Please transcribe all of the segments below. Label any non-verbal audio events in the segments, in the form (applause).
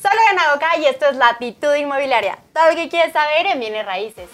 Soy Lorena Goca y esto es Latitud Inmobiliaria. Todo lo que quieres saber en bienes raíces.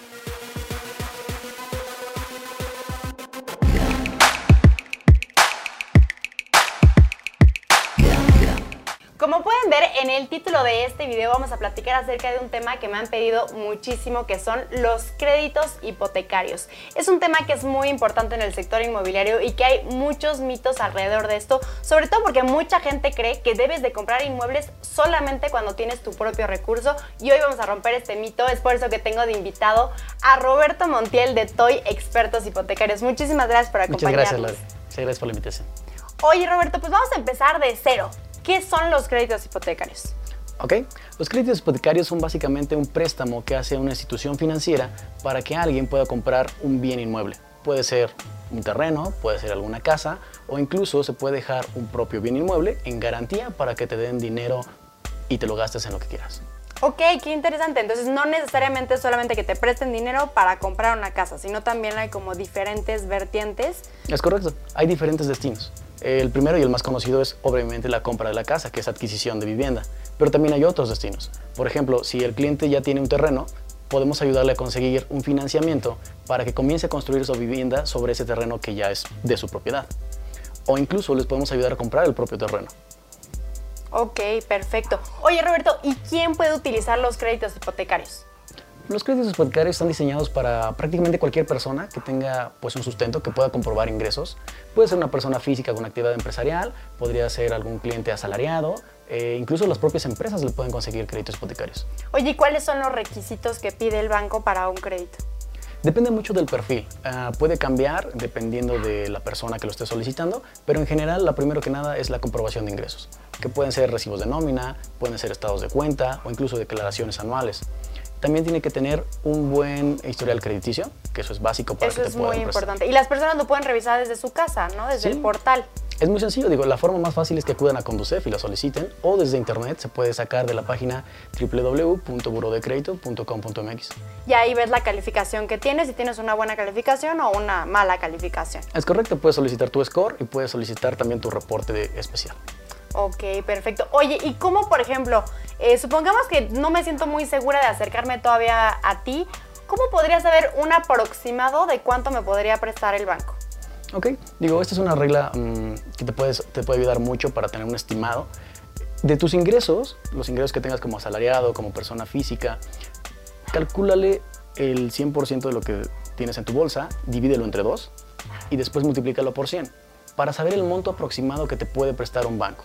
En el título de este video vamos a platicar acerca de un tema que me han pedido muchísimo que son los créditos hipotecarios. Es un tema que es muy importante en el sector inmobiliario y que hay muchos mitos alrededor de esto, sobre todo porque mucha gente cree que debes de comprar inmuebles solamente cuando tienes tu propio recurso y hoy vamos a romper este mito, es por eso que tengo de invitado a Roberto Montiel de Toy Expertos Hipotecarios. Muchísimas gracias por acompañarnos. Muchas gracias, Lore. Muchas gracias por la invitación. Oye Roberto, pues vamos a empezar de cero. ¿Qué son los créditos hipotecarios? Ok, los créditos hipotecarios son básicamente un préstamo que hace una institución financiera para que alguien pueda comprar un bien inmueble. Puede ser un terreno, puede ser alguna casa o incluso se puede dejar un propio bien inmueble en garantía para que te den dinero y te lo gastes en lo que quieras. Ok, qué interesante. Entonces no necesariamente solamente que te presten dinero para comprar una casa, sino también hay como diferentes vertientes. Es correcto, hay diferentes destinos. El primero y el más conocido es obviamente la compra de la casa, que es adquisición de vivienda, pero también hay otros destinos. Por ejemplo, si el cliente ya tiene un terreno, podemos ayudarle a conseguir un financiamiento para que comience a construir su vivienda sobre ese terreno que ya es de su propiedad. O incluso les podemos ayudar a comprar el propio terreno. Ok, perfecto. Oye Roberto, ¿y quién puede utilizar los créditos hipotecarios? Los créditos hipotecarios están diseñados para prácticamente cualquier persona que tenga pues, un sustento, que pueda comprobar ingresos. Puede ser una persona física con actividad empresarial, podría ser algún cliente asalariado, eh, incluso las propias empresas le pueden conseguir créditos hipotecarios. Oye, ¿y cuáles son los requisitos que pide el banco para un crédito? Depende mucho del perfil. Uh, puede cambiar dependiendo de la persona que lo esté solicitando, pero en general, la primero que nada es la comprobación de ingresos, que pueden ser recibos de nómina, pueden ser estados de cuenta o incluso declaraciones anuales. También tiene que tener un buen historial crediticio, que eso es básico para eso que te es muy importante. Y las personas lo pueden revisar desde su casa, ¿no? Desde Sí. el portal. Es muy sencillo, digo, la forma más fácil es que acudan a Conducef y lo soliciten, o desde internet se puede sacar de la página www.burodecredito.com.mx. Y ahí ves la calificación que tienes, si tienes una buena calificación o una mala calificación. Es correcto, puedes solicitar tu score y puedes solicitar también tu reporte de especial. Ok, perfecto. Oye, ¿y cómo, por ejemplo, eh, supongamos que no me siento muy segura de acercarme todavía a ti, ¿cómo podría saber un aproximado de cuánto me podría prestar el banco? Ok, digo, esta es una regla mm, que te, puedes, te puede ayudar mucho para tener un estimado. De tus ingresos, los ingresos que tengas como asalariado, como persona física, calcúlale el 100% de lo que tienes en tu bolsa, divídelo entre dos y después multiplícalo por 100 para saber el monto aproximado que te puede prestar un banco.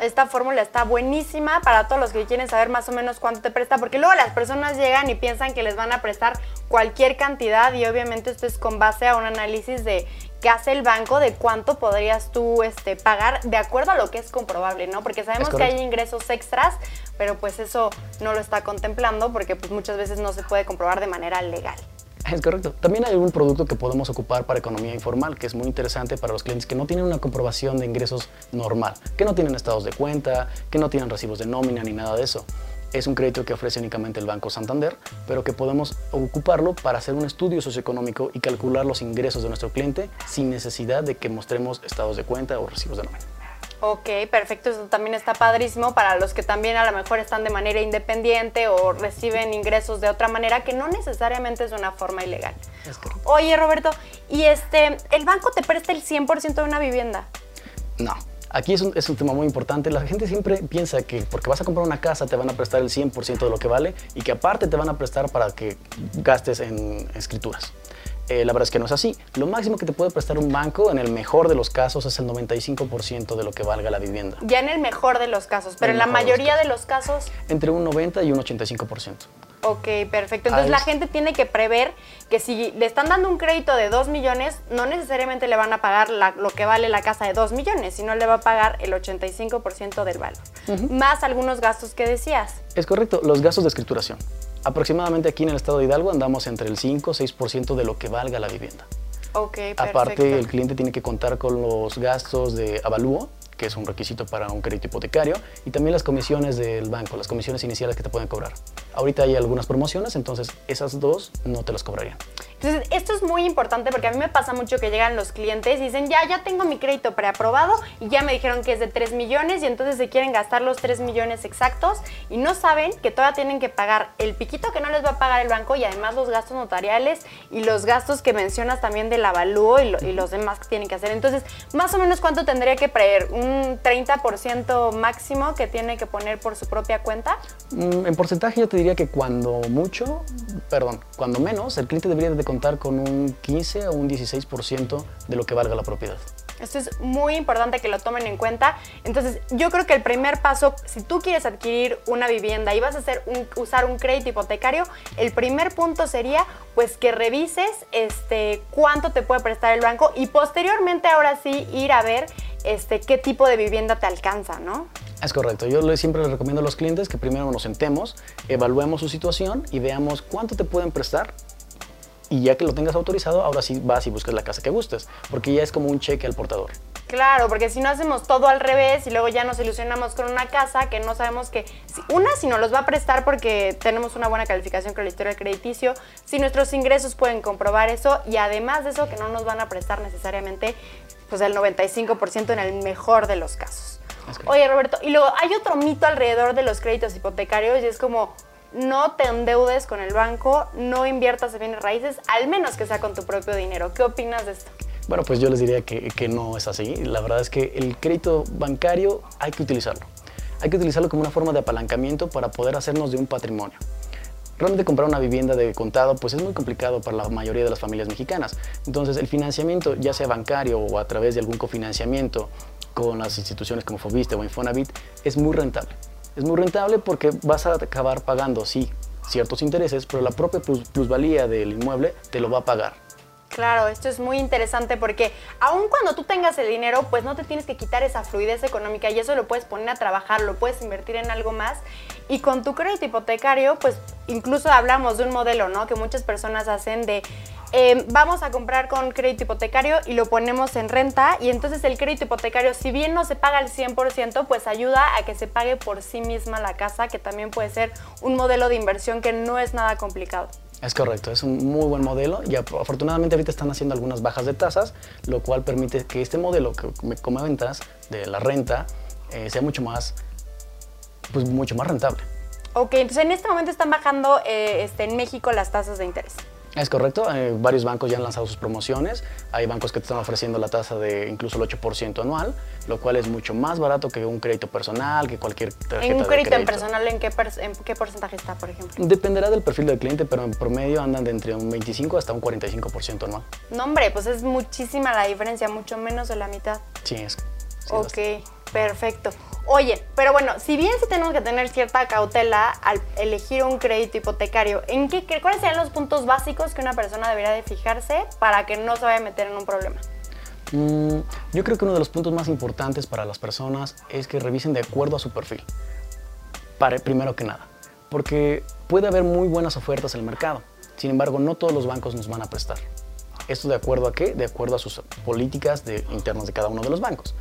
Esta fórmula está buenísima para todos los que quieren saber más o menos cuánto te presta, porque luego las personas llegan y piensan que les van a prestar cualquier cantidad y obviamente esto es con base a un análisis de qué hace el banco, de cuánto podrías tú este, pagar de acuerdo a lo que es comprobable, ¿no? Porque sabemos que hay ingresos extras, pero pues eso no lo está contemplando porque pues muchas veces no se puede comprobar de manera legal. (laughs) Es correcto. También hay un producto que podemos ocupar para economía informal, que es muy interesante para los clientes que no tienen una comprobación de ingresos normal, que no tienen estados de cuenta, que no tienen recibos de nómina ni nada de eso. Es un crédito que ofrece únicamente el Banco Santander, pero que podemos ocuparlo para hacer un estudio socioeconómico y calcular los ingresos de nuestro cliente sin necesidad de que mostremos estados de cuenta o recibos de nómina. Ok, perfecto, eso también está padrísimo para los que también a lo mejor están de manera independiente o reciben ingresos de otra manera que no necesariamente es una forma ilegal. Es correcto. Oye, Roberto, ¿y este, el banco te presta el 100% de una vivienda? No. Aquí es un, es un tema muy importante. La gente siempre piensa que porque vas a comprar una casa te van a prestar el 100% de lo que vale y que aparte te van a prestar para que gastes en escrituras. Eh, la verdad es que no es así. Lo máximo que te puede prestar un banco, en el mejor de los casos, es el 95% de lo que valga la vivienda. Ya en el mejor de los casos, pero En la mejor de los mayoría de los casos, Entre un 90 y un 85%. ok, perfecto. Entonces Ahí la gente tiene que prever que si le están dando un crédito de 2 millones, no necesariamente le van a pagar la- lo que vale la casa de 2 millones, sino le va a pagar el 85% del valor, más algunos gastos que decías. Es correcto, los gastos de escrituración. Aproximadamente aquí en el estado de Hidalgo andamos entre el 5 o 6% de lo que valga la vivienda. Ok, perfecto. Aparte, el cliente tiene que contar con los gastos de avalúo, que es un requisito para un crédito hipotecario, y también las comisiones del banco, las comisiones iniciales que te pueden cobrar. Ahorita hay algunas promociones, entonces esas dos no te las cobrarían. Entonces, esto es muy importante porque a mí me pasa mucho que llegan los clientes y dicen, ya, ya tengo mi crédito preaprobado y ya me dijeron que es de 3 millones y entonces se quieren gastar los 3 millones exactos y no saben que todavía tienen que pagar el piquito que no les va a pagar el banco y además los gastos notariales y los gastos que mencionas también del avalúo y, y los demás que tienen que hacer. Entonces, más o menos cuánto tendría que prever, un 30% máximo que tiene que poner por su propia cuenta. Mm, en porcentaje yo te diría que cuando mucho, perdón, cuando menos, el cliente debería de contar con un 15 o un 16% de lo que valga la propiedad. Esto es muy importante que lo tomen en cuenta. Entonces, yo creo que el primer paso, si tú quieres adquirir una vivienda y vas a hacer usar un crédito hipotecario, el primer punto sería pues que revises este, cuánto te puede prestar el banco y posteriormente ahora sí ir a ver este, qué tipo de vivienda te alcanza, ¿no? Es correcto. Yo siempre les recomiendo a los clientes que primero nos sentemos, evaluemos su situación y veamos cuánto te pueden prestar y ya que lo tengas autorizado, ahora sí vas y buscas la casa que gustes, porque ya es como un cheque al portador. Claro, porque si no hacemos todo al revés y luego ya nos ilusionamos con una casa que no sabemos que, una, si nos los va a prestar porque tenemos una buena calificación con el crediticio, si nuestros ingresos pueden comprobar eso y además de eso que no nos van a prestar necesariamente pues el 95% en el mejor de los casos. Oye Roberto, y luego hay otro mito alrededor de los créditos hipotecarios y es como, no te endeudes con el banco, no inviertas en bienes raíces, al menos que sea con tu propio dinero. ¿Qué opinas de esto? Bueno, pues yo les diría que, que, no es así. La verdad es que el crédito bancario hay que utilizarlo. Hay que utilizarlo como una forma de apalancamiento para poder hacernos de un patrimonio. Realmente comprar una vivienda de contado pues es muy complicado para la mayoría de las familias mexicanas. Entonces el financiamiento, ya sea bancario o a través de algún cofinanciamiento con las instituciones como Fobiste o Infonavit, es muy rentable. Es muy rentable porque vas a acabar pagando, sí, ciertos intereses, pero la propia plusvalía del inmueble te lo va a pagar. Claro, esto es muy interesante porque aun cuando tú tengas el dinero, pues no te tienes que quitar esa fluidez económica y eso lo puedes poner a trabajar, lo puedes invertir en algo más. Y con tu crédito hipotecario, pues incluso hablamos de un modelo, ¿no? Que muchas personas hacen de Em, vamos a comprar con crédito hipotecario y lo ponemos en renta y entonces el crédito hipotecario, si bien no se paga al 100%, pues ayuda a que se pague por sí misma la casa, que también puede ser un modelo de inversión que no es nada complicado. Es correcto, es un muy buen modelo y afortunadamente ahorita están haciendo algunas bajas de tasas, lo cual permite que este modelo que me comentas de la renta eh, sea mucho más, pues mucho más rentable. Ok, entonces en este momento están bajando eh, este, en México las tasas de interés. Es correcto, eh, varios bancos ya han lanzado sus promociones, hay bancos que te están ofreciendo la tasa de incluso el 8% anual, lo cual es mucho más barato que un crédito personal, que cualquier tarjeta ¿En un crédito, personal ¿en qué, en qué porcentaje está, por ejemplo? Dependerá del perfil del cliente, pero en promedio andan de entre un 25 hasta un 45% anual. No hombre, pues es muchísima la diferencia, mucho menos de la mitad. Sí, es. ok, perfecto. Oye, pero bueno, si bien sí tenemos que tener cierta cautela al elegir un crédito hipotecario, ¿en qué, ¿cuáles serían los puntos básicos que una persona debería de fijarse para que no se vaya a meter en un problema? Mm, yo creo que uno de los puntos más importantes para las personas es que revisen de acuerdo a su perfil, para, primero que nada, porque puede haber muy buenas ofertas en el mercado, sin embargo no todos los bancos nos van a prestar. ¿Esto de acuerdo a qué? De acuerdo a sus políticas de, internas de cada uno de los bancos.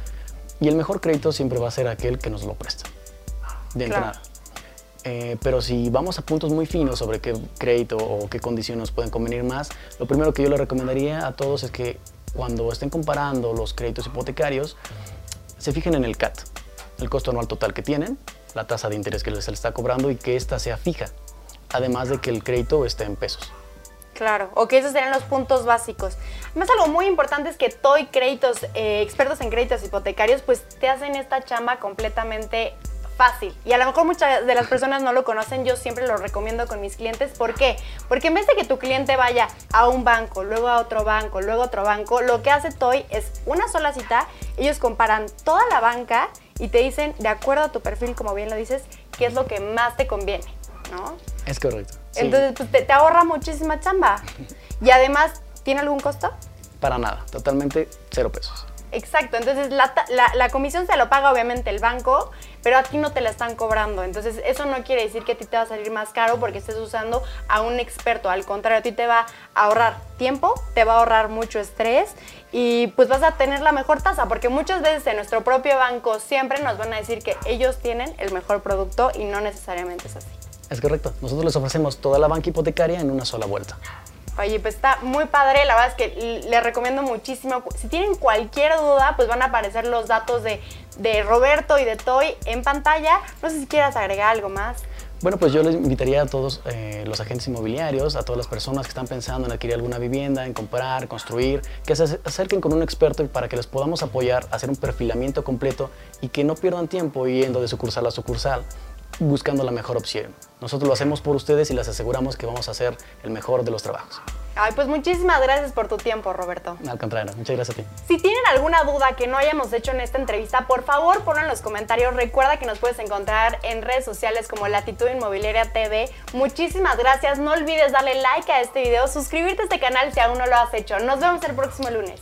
Y el mejor crédito siempre va a ser aquel que nos lo presta, de entrada. Eh, pero si vamos a puntos muy finos sobre qué crédito o qué condiciones pueden convenir más, lo primero que yo le recomendaría a todos es que cuando estén comparando los créditos hipotecarios, se fijen en el CAT, el costo anual total que tienen, la tasa de interés que les está cobrando y que ésta sea fija, además de que el crédito esté en pesos. Claro, o que esos serían los puntos básicos. Además, algo muy importante es que TOY Créditos, eh, expertos en créditos hipotecarios, pues te hacen esta chamba completamente fácil. Y a lo mejor muchas de las personas no lo conocen, yo siempre lo recomiendo con mis clientes. ¿Por qué? Porque en vez de que tu cliente vaya a un banco, luego a otro banco, luego a otro banco, lo que hace TOY es una sola cita, ellos comparan toda la banca y te dicen, de acuerdo a tu perfil, como bien lo dices, qué es lo que más te conviene, ¿no? Es correcto. Entonces pues, te, ahorra muchísima chamba. (laughs) Y además, ¿tiene algún costo? Para nada, totalmente cero pesos. Exacto, entonces la, la, comisión se lo paga obviamente el banco, pero a ti no te la están cobrando. Entonces eso no quiere decir que a ti te va a salir más caro porque estés usando a un experto. Al contrario, a ti te va a ahorrar tiempo, te va a ahorrar mucho estrés y pues vas a tener la mejor tasa porque muchas veces en nuestro propio banco siempre nos van a decir que ellos tienen el mejor producto y no necesariamente es así. Es correcto. Nosotros les ofrecemos toda la banca hipotecaria en una sola vuelta. Oye, pues está muy padre, la verdad es que les recomiendo muchísimo. Si tienen cualquier duda, pues van a aparecer los datos de, de Roberto y de Toy en pantalla. No sé si quieras agregar algo más. Bueno, pues yo les invitaría a todos eh, los agentes inmobiliarios, a todas las personas que están pensando en adquirir alguna vivienda, en comprar, construir, que se acerquen con un experto para que les podamos apoyar hacer un perfilamiento completo y que no pierdan tiempo yendo de sucursal a sucursal buscando la mejor opción. Nosotros lo hacemos por ustedes y les aseguramos que vamos a hacer el mejor de los trabajos. Ay, pues muchísimas gracias por tu tiempo, Roberto. Al contrario, muchas gracias a ti. Si tienen alguna duda que no hayamos hecho en esta entrevista, por favor ponlo en los comentarios. Recuerda que nos puedes encontrar en redes sociales como Latitud Inmobiliaria TV. Muchísimas gracias. No olvides darle like a este video, suscribirte a este canal si aún no lo has hecho. Nos vemos el próximo lunes.